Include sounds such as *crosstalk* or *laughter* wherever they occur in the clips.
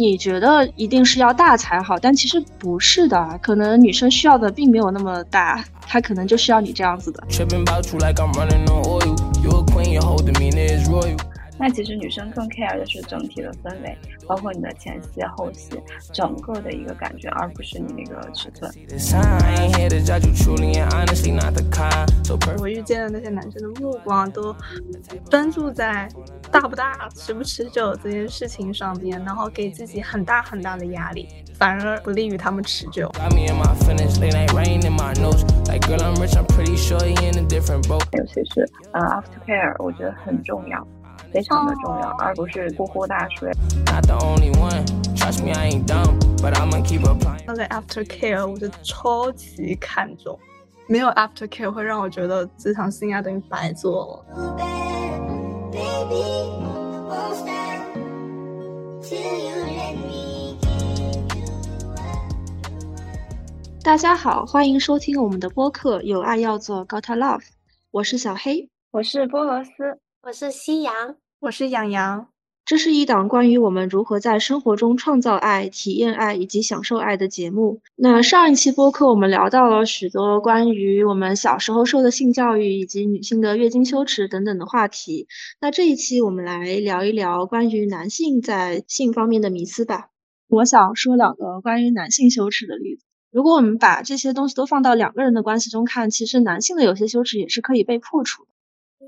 你觉得一定是要大才好，但其实不是的，可能女生需要的并没有那么大，她可能就需要你这样子的。那其实女生更 care 的是整体的氛围，包括你的前戏、后戏，整个的一个感觉，而不是你那个尺寸。我遇见的那些男生的目光都专注在大不大、持不持久这件事情上边，然后给自己很大很大的压力，反而不利于他们持久。尤其是呃 after care，我觉得很重要。非常的重要，而不是呼呼大睡。那个 after care 我就超级看重，没有 after care 会让我觉得这场性爱等于白做了。大家好，欢迎收听我们的播客，有爱要做 Got Love，我是小黑，我是波罗斯。我是夕阳，我是养羊。这是一档关于我们如何在生活中创造爱、体验爱以及享受爱的节目。那上一期播客我们聊到了许多关于我们小时候受的性教育以及女性的月经羞耻等等的话题。那这一期我们来聊一聊关于男性在性方面的迷思吧。我想说两个关于男性羞耻的例子。如果我们把这些东西都放到两个人的关系中看，其实男性的有些羞耻也是可以被破除的。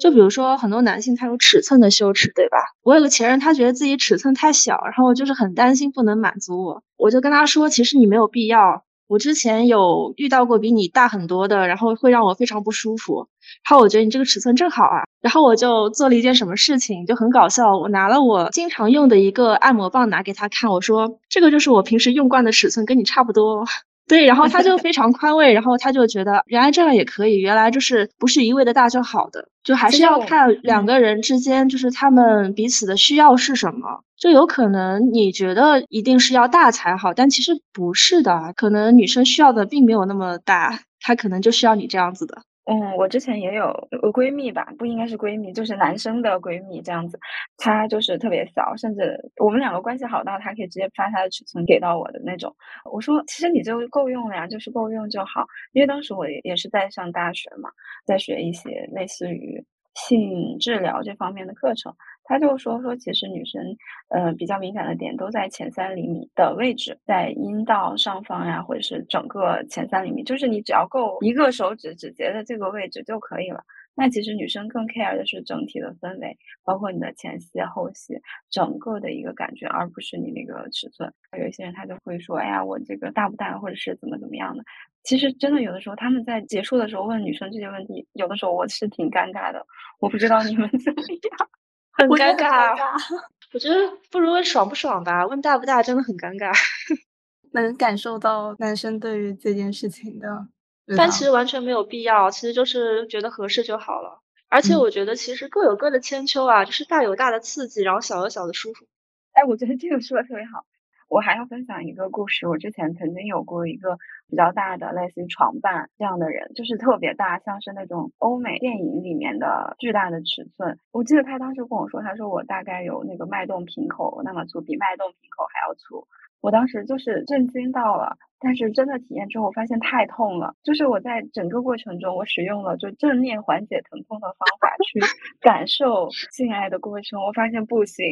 就比如说，很多男性他有尺寸的羞耻，对吧？我有个前任，他觉得自己尺寸太小，然后就是很担心不能满足我。我就跟他说，其实你没有必要。我之前有遇到过比你大很多的，然后会让我非常不舒服。然后我觉得你这个尺寸正好啊。然后我就做了一件什么事情，就很搞笑。我拿了我经常用的一个按摩棒拿给他看，我说这个就是我平时用惯的尺寸，跟你差不多。对，然后他就非常宽慰，然后他就觉得原来这样也可以，原来就是不是一味的大就好的，就还是要看两个人之间就是他们彼此的需要是什么，就有可能你觉得一定是要大才好，但其实不是的，可能女生需要的并没有那么大，她可能就需要你这样子的。嗯，我之前也有闺蜜吧，不应该是闺蜜，就是男生的闺蜜这样子。她就是特别小，甚至我们两个关系好到她可以直接发她的尺寸给到我的那种。我说，其实你就够用了呀，就是够用就好。因为当时我也也是在上大学嘛，在学一些类似于性治疗这方面的课程。他就说说，其实女生，呃，比较敏感的点都在前三厘米的位置，在阴道上方呀，或者是整个前三厘米，就是你只要够一个手指指节的这个位置就可以了。那其实女生更 care 的是整体的氛围，包括你的前戏、后戏，整个的一个感觉，而不是你那个尺寸。有一些人他就会说，哎呀，我这个大不大，或者是怎么怎么样的。其实真的有的时候他们在结束的时候问女生这些问题，有的时候我是挺尴尬的。我不知道你们怎么样。很尴尬，*laughs* 我觉得不如问爽不爽吧。问大不大真的很尴尬，*laughs* 能感受到男生对于这件事情的，但其实完全没有必要，其实就是觉得合适就好了。而且我觉得其实各有各的千秋啊，就是大有大的刺激，然后小有小的舒服。哎，我觉得这个说的特别好。我还要分享一个故事。我之前曾经有过一个比较大的，类似于床伴这样的人，就是特别大，像是那种欧美电影里面的巨大的尺寸。我记得他当时跟我说，他说我大概有那个脉动瓶口那么粗，比脉动瓶口还要粗。我当时就是震惊到了，但是真的体验之后，我发现太痛了。就是我在整个过程中，我使用了就正面缓解疼痛的方法 *laughs* 去感受性爱的过程，我发现不行，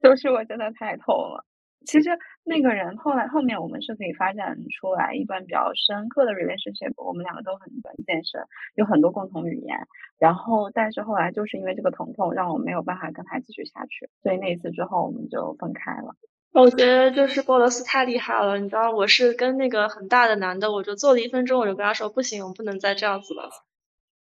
就是我真的太痛了。其实那个人后来后面我们是可以发展出来一段比较深刻的 relationship，我们两个都很喜欢健身，有很多共同语言。然后但是后来就是因为这个疼痛，让我没有办法跟他继续下去，所以那一次之后我们就分开了。我觉得就是波罗斯太厉害了，你知道我是跟那个很大的男的，我就坐了一分钟，我就跟他说不行，我们不能再这样子了。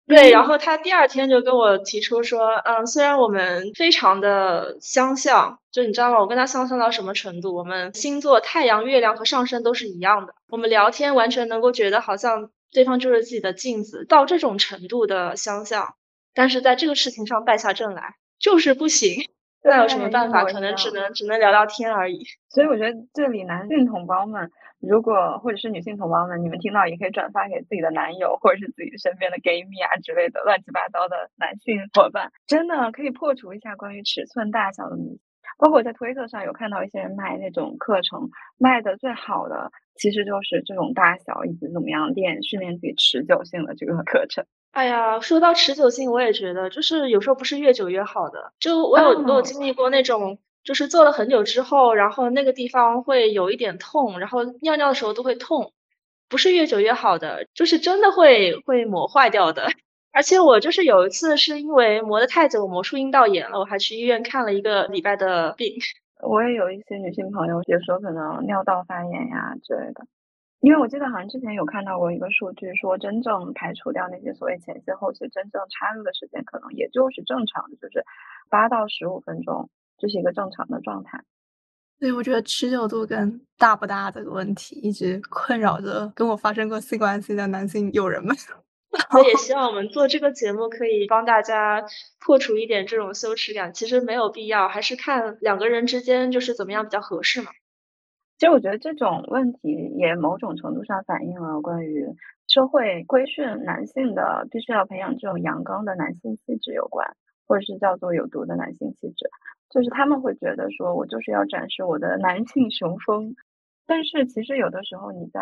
对，然后他第二天就跟我提出说，嗯，虽然我们非常的相像，就你知道吗？我跟他相像到什么程度？我们星座、太阳、月亮和上升都是一样的，我们聊天完全能够觉得好像对方就是自己的镜子，到这种程度的相像，但是在这个事情上败下阵来，就是不行。那有什么办法？可能只能只能聊聊天而已。所以我觉得这里男性同胞们。如果或者是女性同胞们，你们听到也可以转发给自己的男友，或者是自己身边的 gay 蜜啊之类的乱七八糟的男性伙伴，真的可以破除一下关于尺寸大小的迷。包括我在推特上有看到一些人卖那种课程，卖的最好的其实就是这种大小以及怎么样练训练自己持久性的这个课程。哎呀，说到持久性，我也觉得就是有时候不是越久越好的。就我有我有经历过那种，就是做了很久之后，然后那个地方会有一点痛，然后尿尿的时候都会痛，不是越久越好的，就是真的会会磨坏掉的。而且我就是有一次是因为磨得太久，我磨出阴道炎了，我还去医院看了一个礼拜的病。*laughs* 我也有一些女性朋友也说可能尿道发炎呀之类的。因为我记得好像之前有看到过一个数据，说真正排除掉那些所谓前期、后期，真正插入的时间可能也就是正常的，就是八到十五分钟，这是一个正常的状态。对，我觉得持久度跟大不大这个问题一直困扰着跟我发生过性关系的男性友人们。*laughs* 我也 *laughs* 希望我们做这个节目可以帮大家破除一点这种羞耻感，其实没有必要，还是看两个人之间就是怎么样比较合适嘛。其实我觉得这种问题也某种程度上反映了关于社会规训男性的必须要培养这种阳刚的男性气质有关，或者是叫做有毒的男性气质，就是他们会觉得说我就是要展示我的男性雄风，但是其实有的时候你在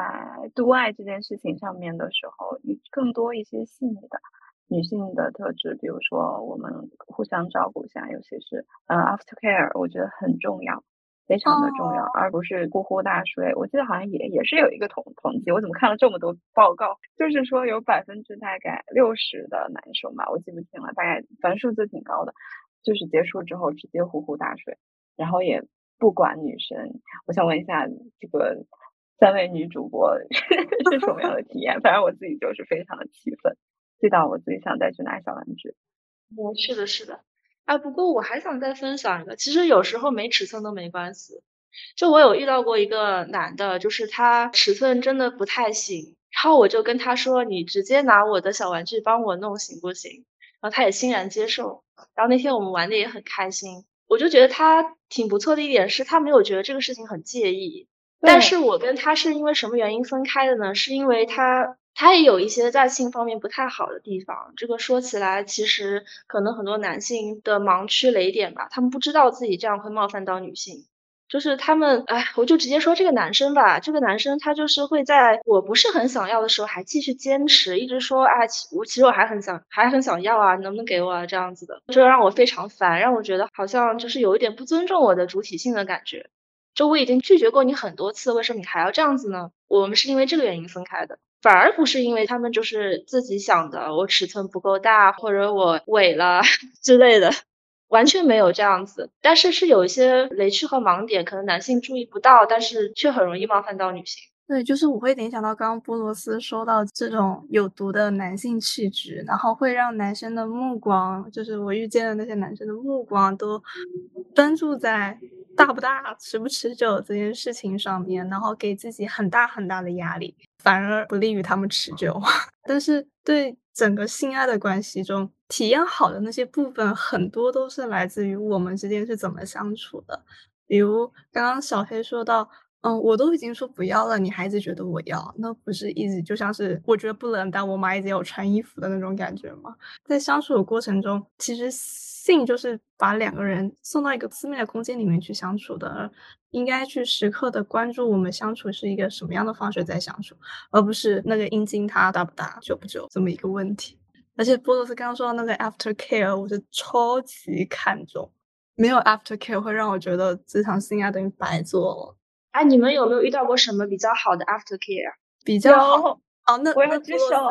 度爱这件事情上面的时候，你更多一些细腻的女性的特质，比如说我们互相照顾一下，尤其是呃 after care，我觉得很重要。非常的重要，而不是呼呼大睡。我记得好像也也是有一个统统计，我怎么看了这么多报告？就是说有百分之大概六十的男生吧，我记不清了，大概反正数字挺高的，就是结束之后直接呼呼大睡，然后也不管女生。我想问一下，这个三位女主播 *laughs* 是什么样的体验？反正我自己就是非常的气愤，气到我自己想再去拿小玩具。嗯，是的，是的。啊，不过我还想再分享一个，其实有时候没尺寸都没关系。就我有遇到过一个男的，就是他尺寸真的不太行，然后我就跟他说：“你直接拿我的小玩具帮我弄行不行？”然后他也欣然接受。然后那天我们玩的也很开心，我就觉得他挺不错的一点是他没有觉得这个事情很介意。但是我跟他是因为什么原因分开的呢？是因为他。他也有一些在性方面不太好的地方，这个说起来其实可能很多男性的盲区雷点吧，他们不知道自己这样会冒犯到女性，就是他们，哎，我就直接说这个男生吧，这个男生他就是会在我不是很想要的时候还继续坚持，一直说，哎，我其实我还很想，还很想要啊，能不能给我啊这样子的，就让我非常烦，让我觉得好像就是有一点不尊重我的主体性的感觉，就我已经拒绝过你很多次，为什么你还要这样子呢？我们是因为这个原因分开的。反而不是因为他们就是自己想的，我尺寸不够大，或者我萎了 *laughs* 之类的，完全没有这样子。但是是有一些雷区和盲点，可能男性注意不到，但是却很容易冒犯到女性。对，就是我会联想到刚刚波罗斯说到这种有毒的男性气质，然后会让男生的目光，就是我遇见的那些男生的目光都专注在大不大、持不持久这件事情上面，然后给自己很大很大的压力。反而不利于他们持久，*laughs* 但是对整个性爱的关系中，体验好的那些部分，很多都是来自于我们之间是怎么相处的。比如刚刚小黑说到。嗯，我都已经说不要了，你还一直觉得我要，那不是一直就像是我觉得不冷，但我妈一直要穿衣服的那种感觉吗？在相处的过程中，其实性就是把两个人送到一个私密的空间里面去相处的，应该去时刻的关注我们相处是一个什么样的方式在相处，而不是那个阴茎它大不大、久不久这么一个问题。而且波罗斯刚刚说到那个 after care，我是超级看重，没有 after care 会让我觉得这场性爱等于白做了。哎，你们有没有遇到过什么比较好的 after care？比较好哦，那我要举手。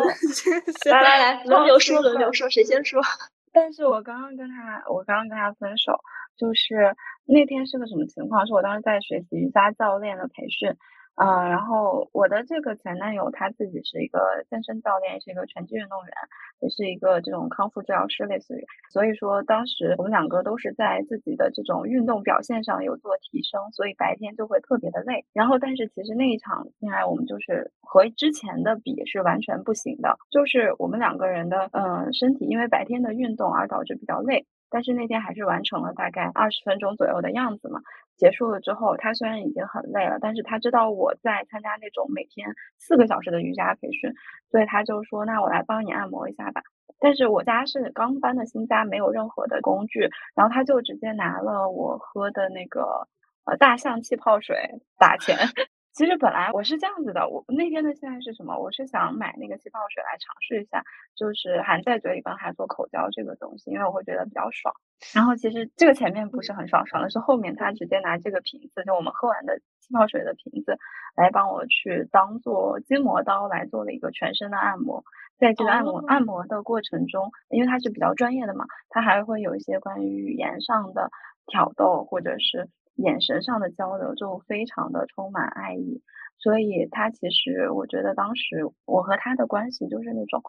来来来，*laughs* 轮流说，轮流说，谁先说？*laughs* 但是我刚刚跟他，我刚刚跟他分手，就是那天是个什么情况？是我当时在学习瑜伽教练的培训。啊，然后我的这个前男友他自己是一个健身教练，是一个拳击运动员，也是一个这种康复治疗师，类似于。所以说当时我们两个都是在自己的这种运动表现上有做提升，所以白天就会特别的累。然后但是其实那一场恋爱我们就是和之前的比是完全不行的，就是我们两个人的嗯身体因为白天的运动而导致比较累。但是那天还是完成了大概二十分钟左右的样子嘛。结束了之后，他虽然已经很累了，但是他知道我在参加那种每天四个小时的瑜伽培训，所以他就说：“那我来帮你按摩一下吧。”但是我家是刚搬的新家，没有任何的工具，然后他就直接拿了我喝的那个呃大象气泡水打钱。其实本来我是这样子的，我那天的现在是什么？我是想买那个气泡水来尝试一下，就是含在嘴里帮他做口交这个东西，因为我会觉得比较爽。然后其实这个前面不是很爽，爽的是后面他直接拿这个瓶子，就我们喝完的气泡水的瓶子，来帮我去当做筋膜刀来做了一个全身的按摩。在这个按摩按摩的过程中，因为他是比较专业的嘛，他还会有一些关于语言上的挑逗，或者是。眼神上的交流就非常的充满爱意，所以他其实我觉得当时我和他的关系就是那种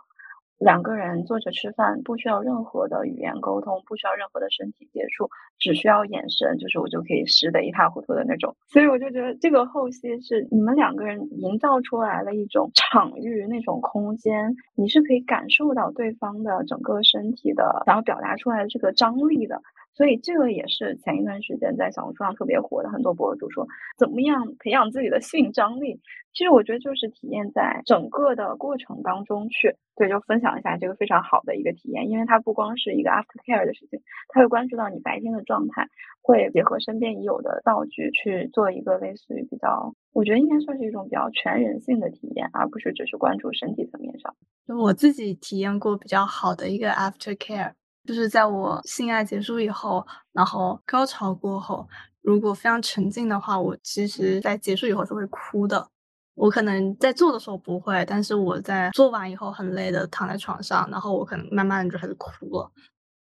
两个人坐着吃饭，不需要任何的语言沟通，不需要任何的身体接触，只需要眼神，就是我就可以湿的一塌糊涂的那种。所以我就觉得这个后期是你们两个人营造出来了一种场域，那种空间，你是可以感受到对方的整个身体的然后表达出来这个张力的。所以这个也是前一段时间在小红书上特别火的，很多博主说怎么样培养自己的性张力。其实我觉得就是体验在整个的过程当中去，对，就分享一下这个非常好的一个体验，因为它不光是一个 after care 的事情，它会关注到你白天的状态，会结合身边已有的道具去做一个类似于比较，我觉得应该算是一种比较全人性的体验，而不是只是关注身体层面上。我自己体验过比较好的一个 after care。就是在我性爱结束以后，然后高潮过后，如果非常沉浸的话，我其实在结束以后是会哭的。我可能在做的时候不会，但是我在做完以后很累的躺在床上，然后我可能慢慢的就开始哭了。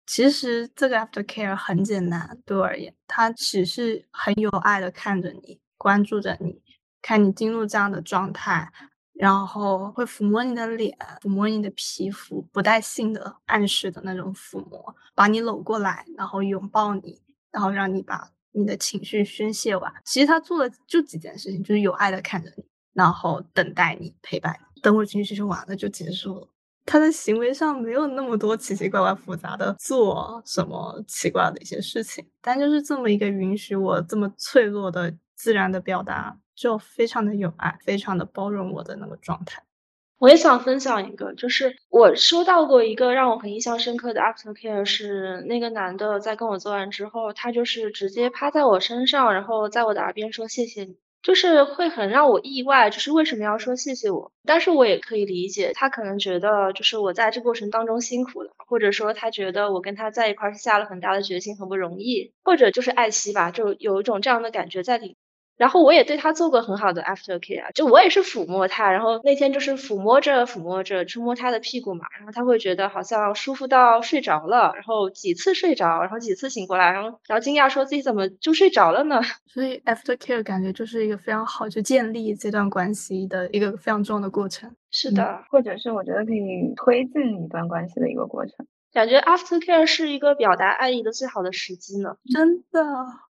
其实这个 after care 很简单，对我而言，他只是很有爱的看着你，关注着你，看你进入这样的状态。然后会抚摸你的脸，抚摸你的皮肤，不带性的暗示的那种抚摸，把你搂过来，然后拥抱你，然后让你把你的情绪宣泄完。其实他做的就几件事情，就是有爱的看着你，然后等待你，陪伴你，等我情绪宣完了就结束了。他的行为上没有那么多奇奇怪怪、复杂的做什么奇怪的一些事情，但就是这么一个允许我这么脆弱的自然的表达。就非常的有爱，非常的包容我的那个状态。我也想分享一个，就是我收到过一个让我很印象深刻的 after care，是那个男的在跟我做完之后，他就是直接趴在我身上，然后在我的耳边说谢谢你，就是会很让我意外，就是为什么要说谢谢我？但是我也可以理解，他可能觉得就是我在这过程当中辛苦了，或者说他觉得我跟他在一块是下了很大的决心，很不容易，或者就是爱惜吧，就有一种这样的感觉在里。然后我也对他做过很好的 after care，就我也是抚摸他，然后那天就是抚摸着抚摸着，触摸他的屁股嘛，然后他会觉得好像舒服到睡着了，然后几次睡着，然后几次醒过来，然后然后惊讶说自己怎么就睡着了呢？*laughs* 所以 after care 感觉就是一个非常好去建立这段关系的一个非常重要的过程。是的，或者是我觉得可以推进一段关系的一个过程。感觉 after care 是一个表达爱意的最好的时机呢，真的。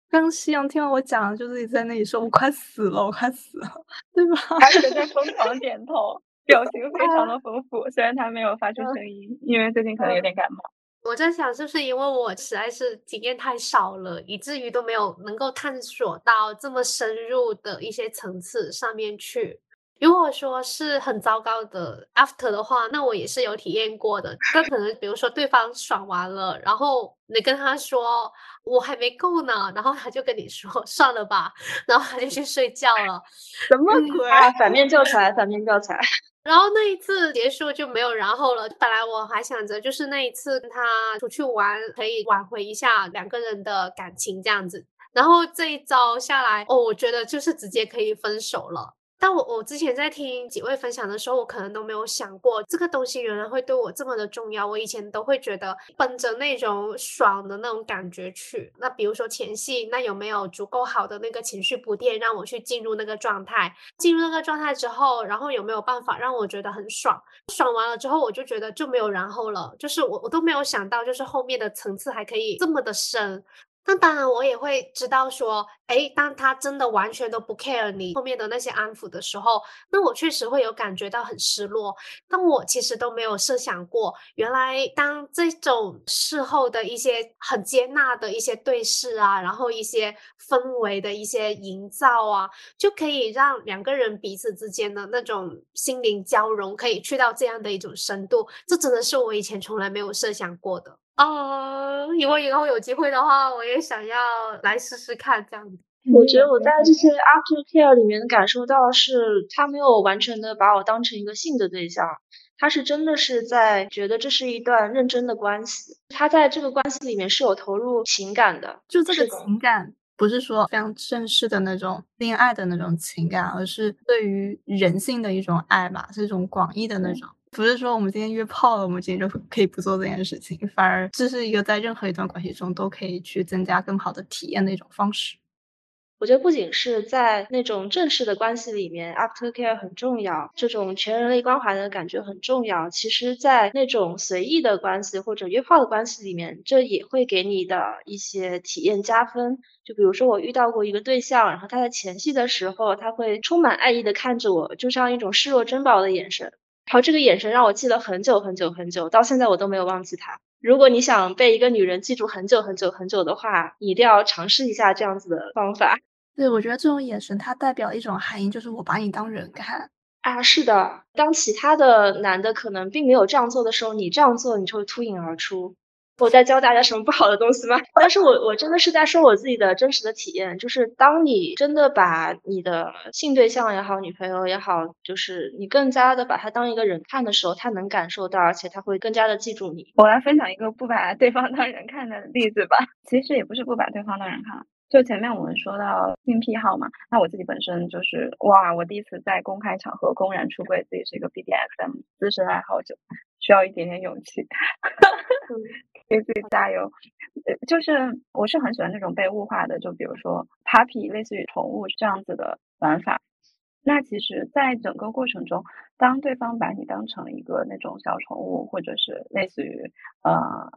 刚夕阳听完我讲，就自己在那里说：“我快死了，我快死了，对吧？”而且在疯狂点头，表情 *laughs* 非常的丰富。虽然他没有发出声音，因为最近可能有点感冒。我在想，是不是因为我实在是经验太少了，以至于都没有能够探索到这么深入的一些层次上面去。如果说是很糟糕的 after 的话，那我也是有体验过的。那可能比如说对方爽完了，然后你跟他说我还没够呢，然后他就跟你说 *laughs* 算了吧，然后他就去睡觉了。什么鬼？啊反面教材，反面教材。然后那一次结束就没有然后了。本来我还想着就是那一次跟他出去玩可以挽回一下两个人的感情这样子，然后这一招下来，哦，我觉得就是直接可以分手了。但我我之前在听几位分享的时候，我可能都没有想过这个东西原来会对我这么的重要。我以前都会觉得奔着那种爽的那种感觉去。那比如说前戏，那有没有足够好的那个情绪铺垫，让我去进入那个状态？进入那个状态之后，然后有没有办法让我觉得很爽？爽完了之后，我就觉得就没有然后了。就是我我都没有想到，就是后面的层次还可以这么的深。那当然，我也会知道说，哎，当他真的完全都不 care 你后面的那些安抚的时候，那我确实会有感觉到很失落。但我其实都没有设想过，原来当这种事后的一些很接纳的一些对视啊，然后一些氛围的一些营造啊，就可以让两个人彼此之间的那种心灵交融，可以去到这样的一种深度。这真的是我以前从来没有设想过的。哦，如果以后有机会的话，我也想要来试试看这样子。我觉得我在这些 after care 里面感受到是，他没有完全的把我当成一个性的对象，他是真的是在觉得这是一段认真的关系，他在这个关系里面是有投入情感的。就这个情感，不是说非常正式的那种恋爱的那种情感，而是对于人性的一种爱吧，是一种广义的那种。不是说我们今天约炮了，我们今天就可以不做这件事情，反而这是一个在任何一段关系中都可以去增加更好的体验的一种方式。我觉得不仅是在那种正式的关系里面，after care 很重要，这种全人类关怀的感觉很重要。其实，在那种随意的关系或者约炮的关系里面，这也会给你的一些体验加分。就比如说，我遇到过一个对象，然后他在前戏的时候，他会充满爱意的看着我，就像一种视若珍宝的眼神。然后这个眼神让我记了很久很久很久，到现在我都没有忘记他。如果你想被一个女人记住很久很久很久的话，你一定要尝试一下这样子的方法。对，我觉得这种眼神它代表一种含义，就是我把你当人看啊。是的，当其他的男的可能并没有这样做的时候，你这样做，你就会脱颖而出。我在教大家什么不好的东西吗？但是我我真的是在说我自己的真实的体验，就是当你真的把你的性对象也好，女朋友也好，就是你更加的把他当一个人看的时候，他能感受到，而且他会更加的记住你。我来分享一个不把对方当人看的例子吧。其实也不是不把对方当人看，就前面我们说到性癖好嘛，那我自己本身就是哇，我第一次在公开场合公然出柜自己是一个 BDSM 资深爱好者，需要一点点勇气。给自己加油，呃，就是我是很喜欢那种被物化的，就比如说 puppy，类似于宠物这样子的玩法。那其实，在整个过程中，当对方把你当成一个那种小宠物，或者是类似于呃，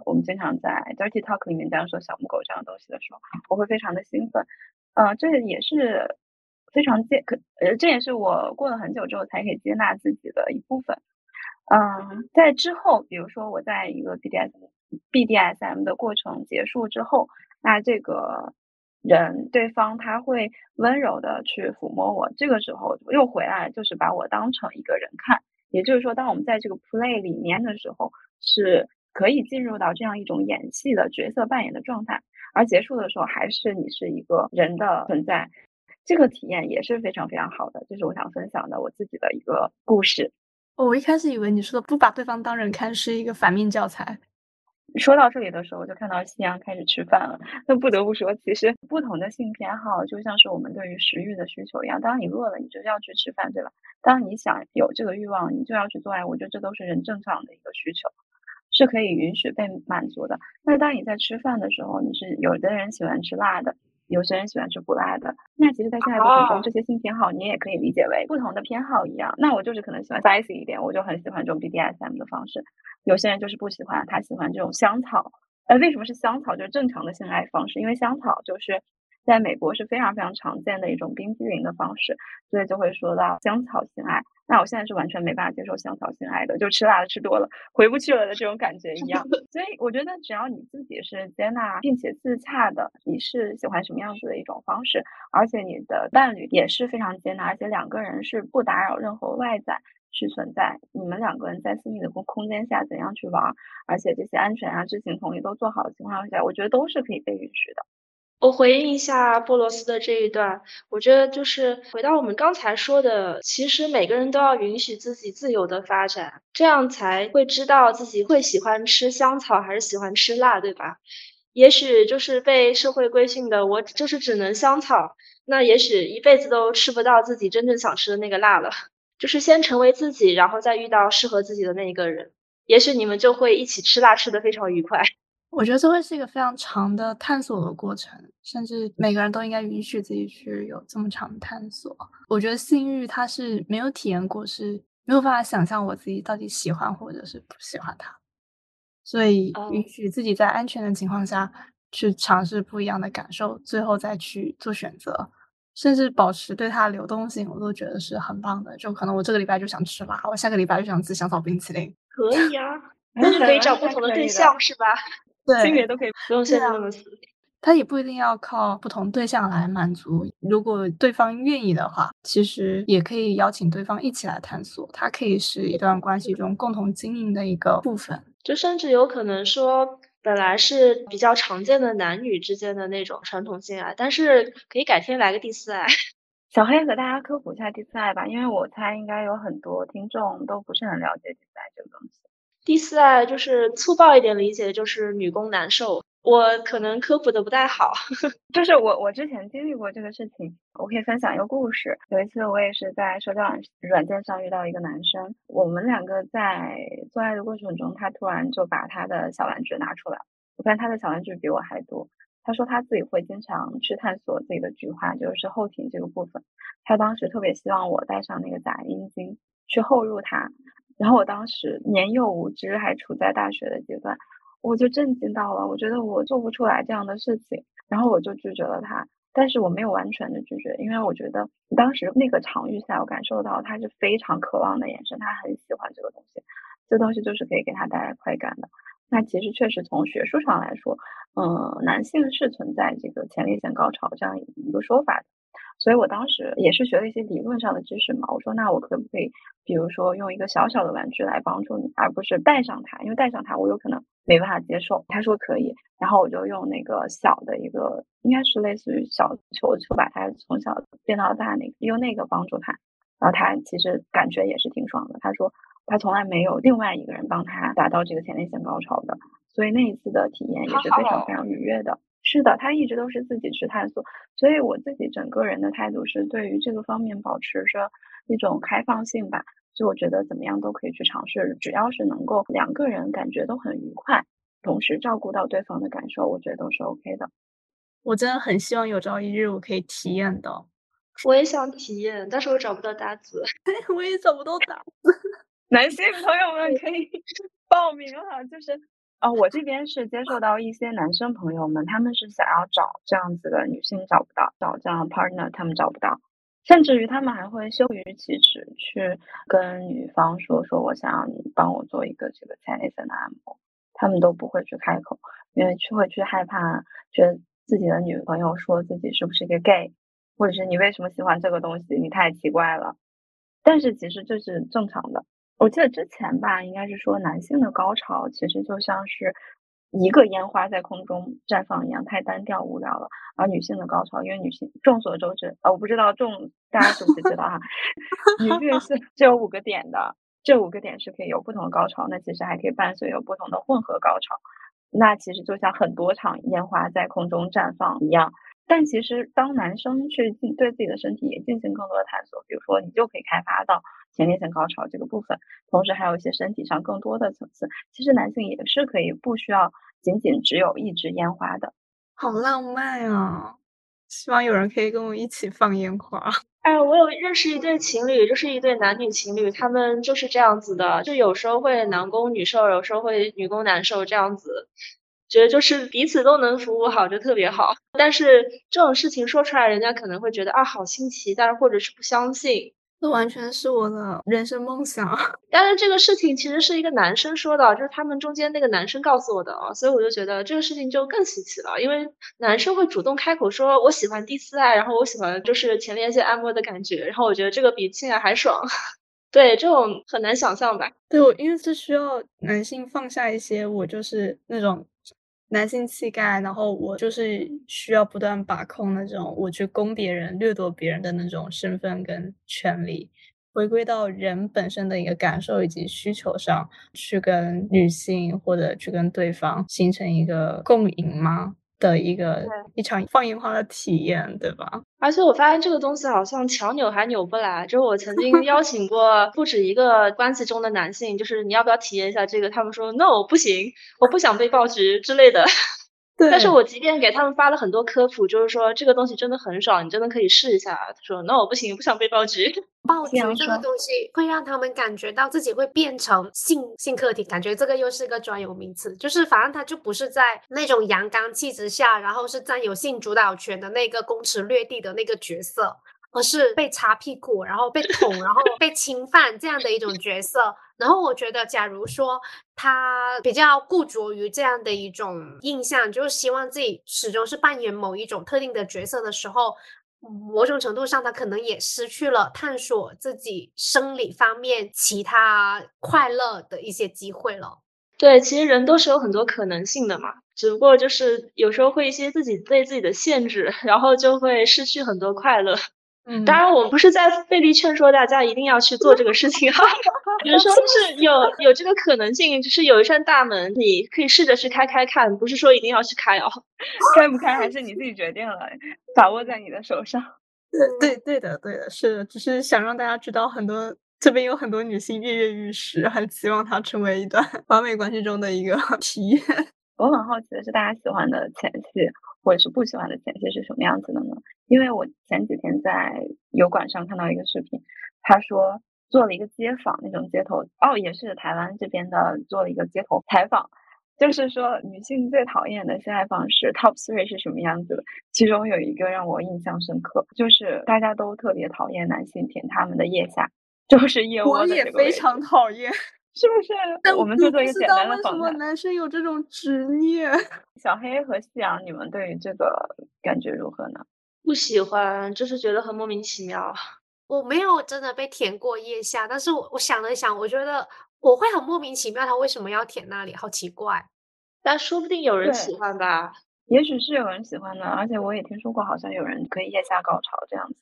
我们经常在 dirty talk 里面这样说小母狗这样东西的时候，我会非常的兴奋。呃，这也是非常接可，呃，这也是我过了很久之后才可以接纳自己的一部分。嗯，在之后，比如说我在一个 BDS。BDSM 的过程结束之后，那这个人对方他会温柔的去抚摸我，这个时候又回来就是把我当成一个人看，也就是说，当我们在这个 play 里面的时候，是可以进入到这样一种演戏的角色扮演的状态，而结束的时候还是你是一个人的存在，这个体验也是非常非常好的，这是我想分享的我自己的一个故事。我一开始以为你说的不把对方当人看是一个反面教材。说到这里的时候，就看到夕阳开始吃饭了。那不得不说，其实不同的性偏好就像是我们对于食欲的需求一样。当你饿了，你就要去吃饭，对吧？当你想有这个欲望，你就要去做爱。我觉得这都是人正常的一个需求，是可以允许被满足的。那当你在吃饭的时候，你是有的人喜欢吃辣的。有些人喜欢吃不辣的，那其实，在性爱过程中，这些性偏好你也可以理解为不同的偏好一样。那我就是可能喜欢 spicy 一点，我就很喜欢这种 BDSM 的方式。有些人就是不喜欢，他喜欢这种香草。呃，为什么是香草？就是正常的性爱方式，因为香草就是在美国是非常非常常见的一种冰激凌的方式，所以就会说到香草性爱。那我现在是完全没办法接受香草性爱的，就吃辣的吃多了回不去了的这种感觉一样。*laughs* 所以我觉得只要你自己是接纳并且自洽的，你是喜欢什么样子的一种方式，而且你的伴侣也是非常接纳，而且两个人是不打扰任何外在去存在，你们两个人在私密的空空间下怎样去玩，而且这些安全啊、知情同意都做好的情况下，我觉得都是可以被允许的。我回应一下波罗斯的这一段，我觉得就是回到我们刚才说的，其实每个人都要允许自己自由的发展，这样才会知道自己会喜欢吃香草还是喜欢吃辣，对吧？也许就是被社会规训的，我就是只能香草，那也许一辈子都吃不到自己真正想吃的那个辣了。就是先成为自己，然后再遇到适合自己的那一个人，也许你们就会一起吃辣，吃的非常愉快。我觉得这会是一个非常长的探索的过程，甚至每个人都应该允许自己去有这么长的探索。我觉得性欲它是没有体验过，是没有办法想象我自己到底喜欢或者是不喜欢它，所以允许自己在安全的情况下去尝试不一样的感受，最后再去做选择，甚至保持对它的流动性，我都觉得是很棒的。就可能我这个礼拜就想吃辣，我下个礼拜就想吃香草冰淇淋，可以啊，那就可以 *laughs* 找不同的对象，是吧？对，性别都可以不用限制那么死。他也不一定要靠不同对象来满足，如果对方愿意的话，其实也可以邀请对方一起来探索。它可以是一段关系中共同经营的一个部分，就甚至有可能说，本来是比较常见的男女之间的那种传统性爱，但是可以改天来个第四爱。*laughs* 小黑给大家科普一下第四爱吧，因为我猜应该有很多听众都不是很了解第四爱这个东西。第四爱就是粗暴一点理解，就是女攻男受。我可能科普的不太好，*laughs* 就是我我之前经历过这个事情，我可以分享一个故事。有一次我也是在社交软软件上遇到一个男生，我们两个在做爱的过程中，他突然就把他的小玩具拿出来，我发现他的小玩具比我还多。他说他自己会经常去探索自己的菊花，就是后庭这个部分。他当时特别希望我带上那个假阴茎去后入他，然后我当时年幼无知，还处在大学的阶段。我就震惊到了，我觉得我做不出来这样的事情，然后我就拒绝了他。但是我没有完全的拒绝，因为我觉得当时那个场域下，我感受到他是非常渴望的眼神，他很喜欢这个东西，这东西就是可以给他带来快感的。那其实确实从学术上来说，嗯，男性是存在这个前列腺高潮这样一个说法的。所以我当时也是学了一些理论上的知识嘛，我说那我可不可以，比如说用一个小小的玩具来帮助你，而不是带上它，因为带上它我有可能没办法接受。他说可以，然后我就用那个小的一个，应该是类似于小球球，把它从小变到大那个，用那个帮助他，然后他其实感觉也是挺爽的。他说他从来没有另外一个人帮他达到这个前列腺高潮的，所以那一次的体验也是非常非常愉悦的。是的，他一直都是自己去探索，所以我自己整个人的态度是对于这个方面保持着一种开放性吧。就我觉得怎么样都可以去尝试，只要是能够两个人感觉都很愉快，同时照顾到对方的感受，我觉得都是 OK 的。我真的很希望有朝一日我可以体验到。我也想体验，但是我找不到搭子。*laughs* 我也找不到搭子。*laughs* 男性朋友们可以 *laughs* 报名哈，就是。哦，我这边是接受到一些男生朋友们，他们是想要找这样子的女性找不到，找这样 partner 他们找不到，甚至于他们还会羞于启齿去跟女方说说我想要你帮我做一个这个前列腺的按摩，他们都不会去开口，因为去会去害怕，觉得自己的女朋友说自己是不是一个 gay，或者是你为什么喜欢这个东西，你太奇怪了，但是其实这是正常的。我记得之前吧，应该是说男性的高潮其实就像是一个烟花在空中绽放一样，太单调无聊了。而女性的高潮，因为女性众所周知啊，我不知道众大家是不是知道哈，女性是 *laughs* 只有五个点的，这五个点是可以有不同的高潮，那其实还可以伴随有不同的混合高潮，那其实就像很多场烟花在空中绽放一样。但其实，当男生去进对自己的身体也进行更多的探索，比如说你就可以开发到前列腺高潮这个部分，同时还有一些身体上更多的层次。其实男性也是可以不需要仅仅只有一支烟花的，好浪漫啊！希望有人可以跟我一起放烟花。*laughs* 哎，我有认识一对情侣，就是一对男女情侣，他们就是这样子的，就有时候会男攻女受，有时候会女攻男受这样子。觉得就是彼此都能服务好，就特别好。但是这种事情说出来，人家可能会觉得啊，好新奇，但是或者是不相信。这完全是我的人生梦想。*laughs* 但是这个事情其实是一个男生说的，就是他们中间那个男生告诉我的啊，所以我就觉得这个事情就更稀奇了，因为男生会主动开口说我喜欢第四爱，然后我喜欢就是前列腺按摩的感觉，然后我觉得这个比性爱还爽。*laughs* 对，这种很难想象吧？对，我因为是需要男性放下一些，我就是那种。男性气概，然后我就是需要不断把控那种我去攻别人、掠夺别人的那种身份跟权利，回归到人本身的一个感受以及需求上去跟女性或者去跟对方形成一个共赢吗？的一个一场放烟花的体验，对吧？而且我发现这个东西好像强扭还扭不来。就是我曾经邀 *laughs* 请过不止一个关系中的男性，就是你要不要体验一下这个？他们说 no 不行，我不想被爆菊之类的。对。但是我即便给他们发了很多科普，就是说这个东西真的很爽，你真的可以试一下。他说那我不行，不想被暴菊。*laughs* 暴菊这个东西会让他们感觉到自己会变成性性客体，感觉这个又是个专有名词，就是反正他就不是在那种阳刚气质下，然后是占有性主导权的那个攻城略地的那个角色。而是被擦屁股，然后被捅，然后被侵犯这样的一种角色。然后我觉得，假如说他比较固着于这样的一种印象，就是希望自己始终是扮演某一种特定的角色的时候，某种程度上他可能也失去了探索自己生理方面其他快乐的一些机会了。对，其实人都是有很多可能性的嘛，只不过就是有时候会一些自己对自己的限制，然后就会失去很多快乐。嗯，当然，我不是在费力劝说大家一定要去做这个事情哈，*laughs* 只是说就是有有这个可能性，只是有一扇大门，你可以试着去开开看，不是说一定要去开哦，*laughs* 开不开还是你自己决定了，把握在你的手上。*laughs* 对对对的对的，是，只是想让大家知道，很多这边有很多女性跃跃欲试，很希望它成为一段完美关系中的一个体验。我很好奇的是，大家喜欢的前戏。或者是不喜欢的前戏是什么样子的呢？因为我前几天在油管上看到一个视频，他说做了一个街访，那种街头哦，也是台湾这边的做了一个街头采访，就是说女性最讨厌的性爱方式 top three 是什么样子的？其中有一个让我印象深刻，就是大家都特别讨厌男性舔他们的腋下，就是腋窝我也非常讨厌。是不是？*laughs* 但我们就做一个简单的访谈。为什么男生有这种执念？*laughs* 小黑和夕阳，你们对于这个感觉如何呢？不喜欢，就是觉得很莫名其妙。我没有真的被舔过腋下，但是我我想了想，我觉得我会很莫名其妙，他为什么要舔那里？好奇怪。但说不定有人喜欢吧？也许是有人喜欢的，而且我也听说过，好像有人可以腋下高潮这样子。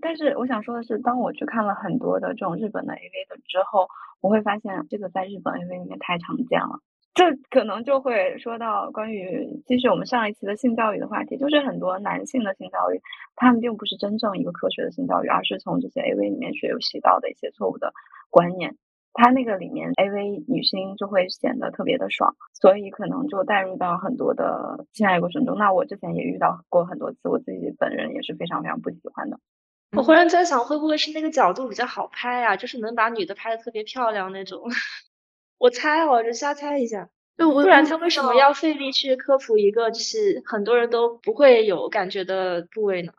但是我想说的是，当我去看了很多的这种日本的 AV 的之后，我会发现这个在日本 AV 里面太常见了。这可能就会说到关于继续我们上一期的性教育的话题，就是很多男性的性教育，他们并不是真正一个科学的性教育，而是从这些 AV 里面学习到的一些错误的观念。他那个里面 AV 女星就会显得特别的爽，所以可能就带入到很多的性爱过程中。那我之前也遇到过很多次，我自己本人也是非常非常不喜欢的。我忽然在想，会不会是那个角度比较好拍啊？就是能把女的拍的特别漂亮那种。我猜，我就瞎猜一下。就不然他为什么要费力去科普一个就是很多人都不会有感觉的部位呢？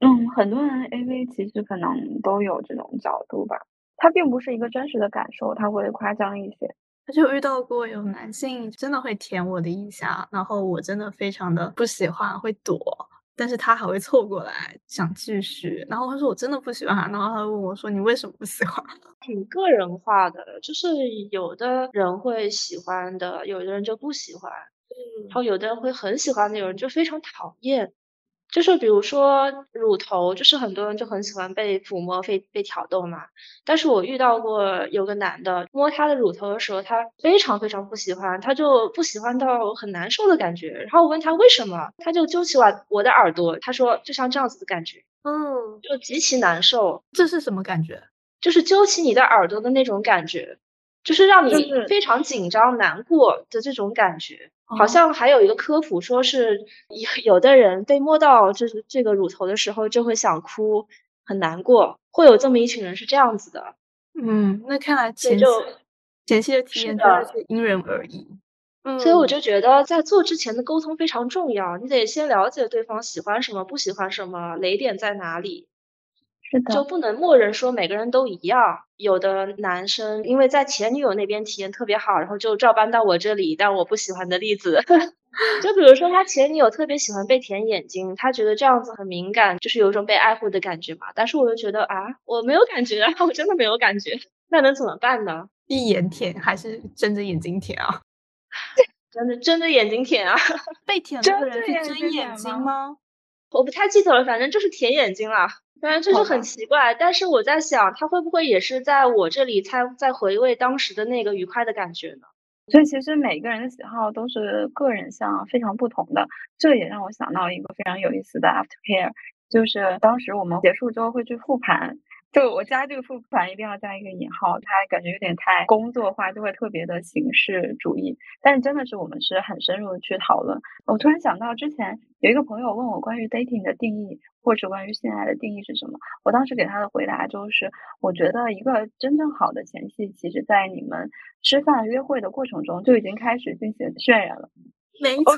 嗯，很多人 AV 其实可能都有这种角度吧，它并不是一个真实的感受，它会夸张一些。他就遇到过有男性真的会舔我的腋下，然后我真的非常的不喜欢，会躲。但是他还会凑过来想继续，然后他说我真的不喜欢他，然后他问我说你为什么不喜欢？*laughs* 挺个人化的，就是有的人会喜欢的，有的人就不喜欢，嗯，然后有的人会很喜欢的，有人就非常讨厌。就是比如说乳头，就是很多人就很喜欢被抚摸、被被挑逗嘛。但是我遇到过有个男的摸他的乳头的时候，他非常非常不喜欢，他就不喜欢到很难受的感觉。然后我问他为什么，他就揪起我我的耳朵，他说就像这样子的感觉，嗯，就极其难受。这是什么感觉？就是揪起你的耳朵的那种感觉。就是让你非常紧张、难过的这种感觉，好像还有一个科普说是有有的人被摸到这这个乳头的时候就会想哭，很难过，会有这么一群人是这样子的。嗯，那看来前期前期的体验真的是因人而异。嗯，所以我就觉得在做之前的沟通非常重要，你得先了解对方喜欢什么、不喜欢什么，雷点在哪里。就不能默认说每个人都一样。有的男生因为在前女友那边体验特别好，然后就照搬到我这里。但我不喜欢的例子，*laughs* 就比如说他前女友特别喜欢被舔眼睛，他觉得这样子很敏感，就是有一种被爱护的感觉嘛。但是我就觉得啊，我没有感觉啊，*laughs* 我真的没有感觉。那能怎么办呢？闭眼舔还是睁着眼睛舔啊？*laughs* 真的睁着眼睛舔啊？被舔的人是睁眼睛吗？我不太记得了，反正就是舔眼睛了。当然，这就很奇怪。但是我在想，他会不会也是在我这里在在回味当时的那个愉快的感觉呢？所以其实每个人的喜好都是个人向非常不同的。这也让我想到一个非常有意思的 after care，就是当时我们结束之后会去复盘就我加这个复盘一定要加一个引号，它感觉有点太工作化，就会特别的形式主义。但是真的是我们是很深入的去讨论。我突然想到之前有一个朋友问我关于 dating 的定义，或者关于性爱的定义是什么，我当时给他的回答就是，我觉得一个真正好的前戏，其实在你们吃饭约会的过程中就已经开始进行渲染了。没错，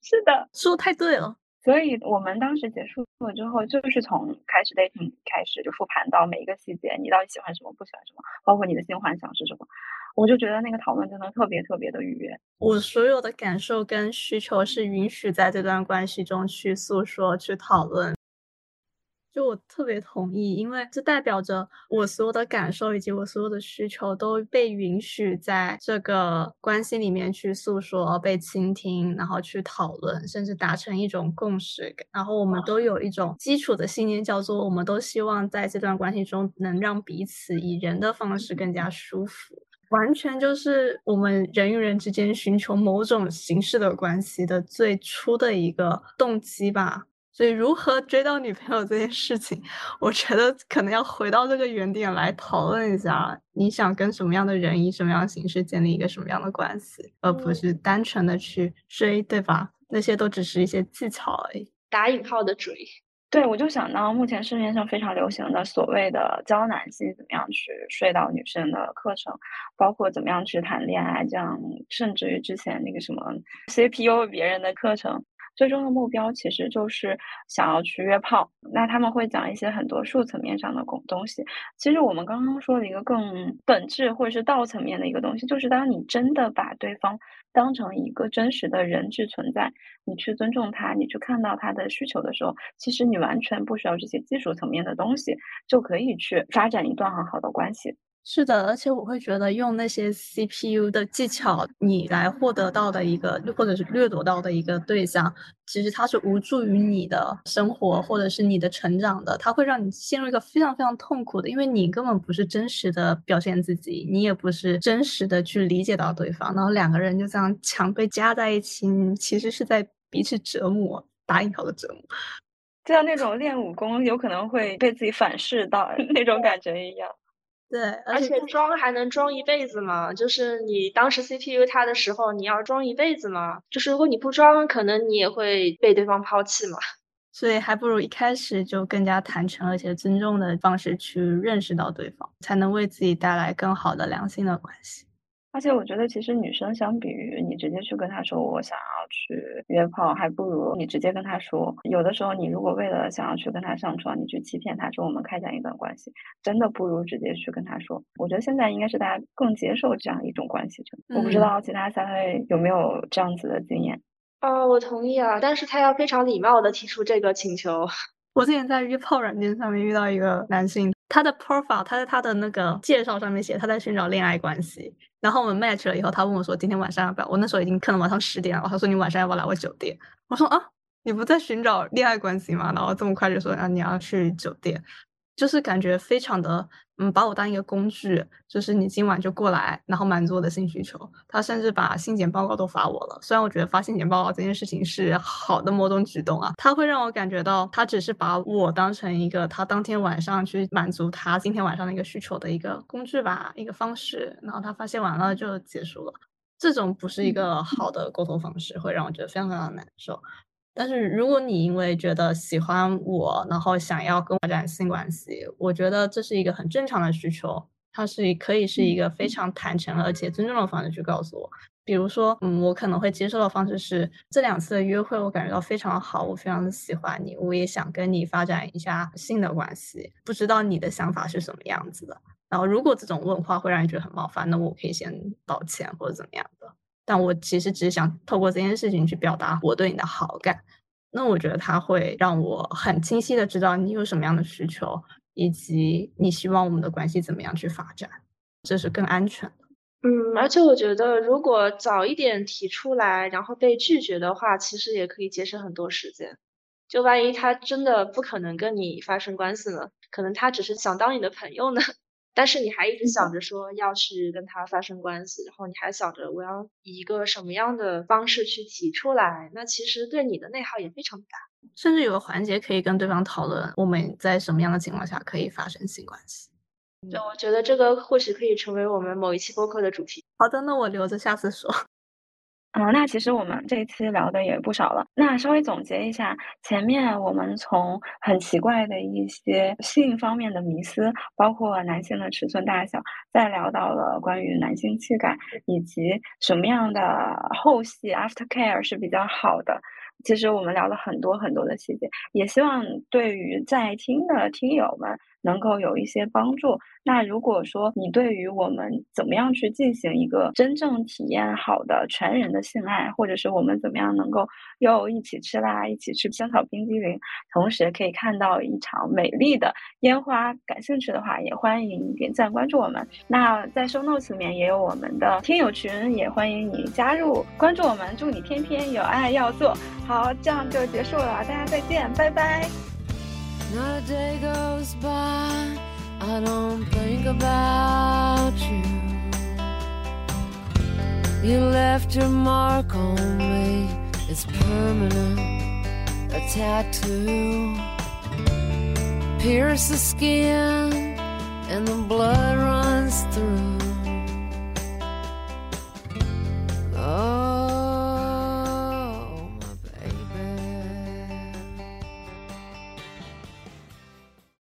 是的，说太对了。所以我们当时结束了之后，就是从开始 dating 开始就复盘到每一个细节，你到底喜欢什么，不喜欢什么，包括你的新幻想是什么，我就觉得那个讨论真的特别特别的愉悦。我所有的感受跟需求是允许在这段关系中去诉说、去讨论。就我特别同意，因为这代表着我所有的感受以及我所有的需求都被允许在这个关系里面去诉说、被倾听，然后去讨论，甚至达成一种共识。然后我们都有一种基础的信念，叫做我们都希望在这段关系中能让彼此以人的方式更加舒服。完全就是我们人与人之间寻求某种形式的关系的最初的一个动机吧。所以，如何追到女朋友这件事情，我觉得可能要回到这个原点来讨论一下，你想跟什么样的人以什么样的形式建立一个什么样的关系，而不是单纯的去追，对吧？那些都只是一些技巧而已，打引号的追。对，我就想到目前市面上非常流行的所谓的教男性怎么样去睡到女生的课程，包括怎么样去谈恋爱，这样甚至于之前那个什么 CPU 别人的课程。最终的目标其实就是想要去约炮，那他们会讲一些很多术层面上的东东西。其实我们刚刚说的一个更本质或者是道层面的一个东西，就是当你真的把对方当成一个真实的人质存在，你去尊重他，你去看到他的需求的时候，其实你完全不需要这些技术层面的东西，就可以去发展一段很好的关系。是的，而且我会觉得用那些 CPU 的技巧，你来获得到的一个，或者是掠夺到的一个对象，其实它是无助于你的生活或者是你的成长的，它会让你陷入一个非常非常痛苦的，因为你根本不是真实的表现自己，你也不是真实的去理解到对方，然后两个人就这样强被加在一起，其实是在彼此折磨，打引号的折磨，就像那种练武功有可能会被自己反噬到 *laughs* 那种感觉一样。对，而且装还能装一辈子吗？就是你当时 CPU 它的时候，你要装一辈子吗？就是如果你不装，可能你也会被对方抛弃嘛。所以还不如一开始就更加坦诚而且尊重的方式去认识到对方，才能为自己带来更好的良性的关系。而且我觉得，其实女生相比于你直接去跟他说我想要去约炮，还不如你直接跟他说。有的时候，你如果为了想要去跟他上床，你去欺骗他说我们开展一段关系，真的不如直接去跟他说。我觉得现在应该是大家更接受这样一种关系。我不知道其他三位有没有这样子的经验。哦，我同意啊，但是他要非常礼貌的提出这个请求。*laughs* 我之前在约炮软件上面遇到一个男性，他的 profile，他在他的那个介绍上面写他在寻找恋爱关系。然后我们 match 了以后，他问我说：“今天晚上要不要？”我那时候已经可能晚上十点了。他说：“你晚上要不要来我酒店？”我说：“啊，你不在寻找恋爱关系吗？”然后这么快就说：“啊，你要去酒店。”就是感觉非常的，嗯，把我当一个工具，就是你今晚就过来，然后满足我的性需求。他甚至把性检报告都发我了。虽然我觉得发性检报告这件事情是好的某种举动啊，他会让我感觉到他只是把我当成一个他当天晚上去满足他今天晚上的一个需求的一个工具吧，一个方式。然后他发泄完了就结束了，这种不是一个好的沟通方式，会让我觉得非常非常难受。但是如果你因为觉得喜欢我，然后想要跟我发展性关系，我觉得这是一个很正常的需求，它是可以是一个非常坦诚而且尊重的方式去告诉我。比如说，嗯，我可能会接受的方式是这两次的约会我感觉到非常好，我非常的喜欢你，我也想跟你发展一下性的关系，不知道你的想法是什么样子的。然后如果这种问话会让你觉得很冒犯，那我可以先道歉或者怎么样的。但我其实只是想透过这件事情去表达我对你的好感，那我觉得它会让我很清晰的知道你有什么样的需求，以及你希望我们的关系怎么样去发展，这是更安全的。嗯，而且我觉得如果早一点提出来，然后被拒绝的话，其实也可以节省很多时间。就万一他真的不可能跟你发生关系呢？可能他只是想当你的朋友呢？但是你还一直想着说要去跟他发生关系，然后你还想着我要以一个什么样的方式去提出来，那其实对你的内耗也非常大。甚至有个环节可以跟对方讨论我们在什么样的情况下可以发生性关系。对，我觉得这个或许可以成为我们某一期播客的主题。好的，那我留着下次说。嗯，那其实我们这一期聊的也不少了。那稍微总结一下，前面我们从很奇怪的一些性方面的迷思，包括男性的尺寸大小，再聊到了关于男性气概以及什么样的后戏 after care 是比较好的。其实我们聊了很多很多的细节，也希望对于在听的听友们。能够有一些帮助。那如果说你对于我们怎么样去进行一个真正体验好的全人的性爱，或者是我们怎么样能够又一起吃辣、一起吃香草冰激凌，同时可以看到一场美丽的烟花，感兴趣的话，也欢迎点赞关注我们。那在 show notes 里面也有我们的听友群，也欢迎你加入关注我们。祝你天天有爱要做好，这样就结束了，大家再见，拜拜。Not a day goes by, I don't think about you. You left your mark on me, it's permanent, a tattoo. Pierce the skin, and the blood runs through. Oh.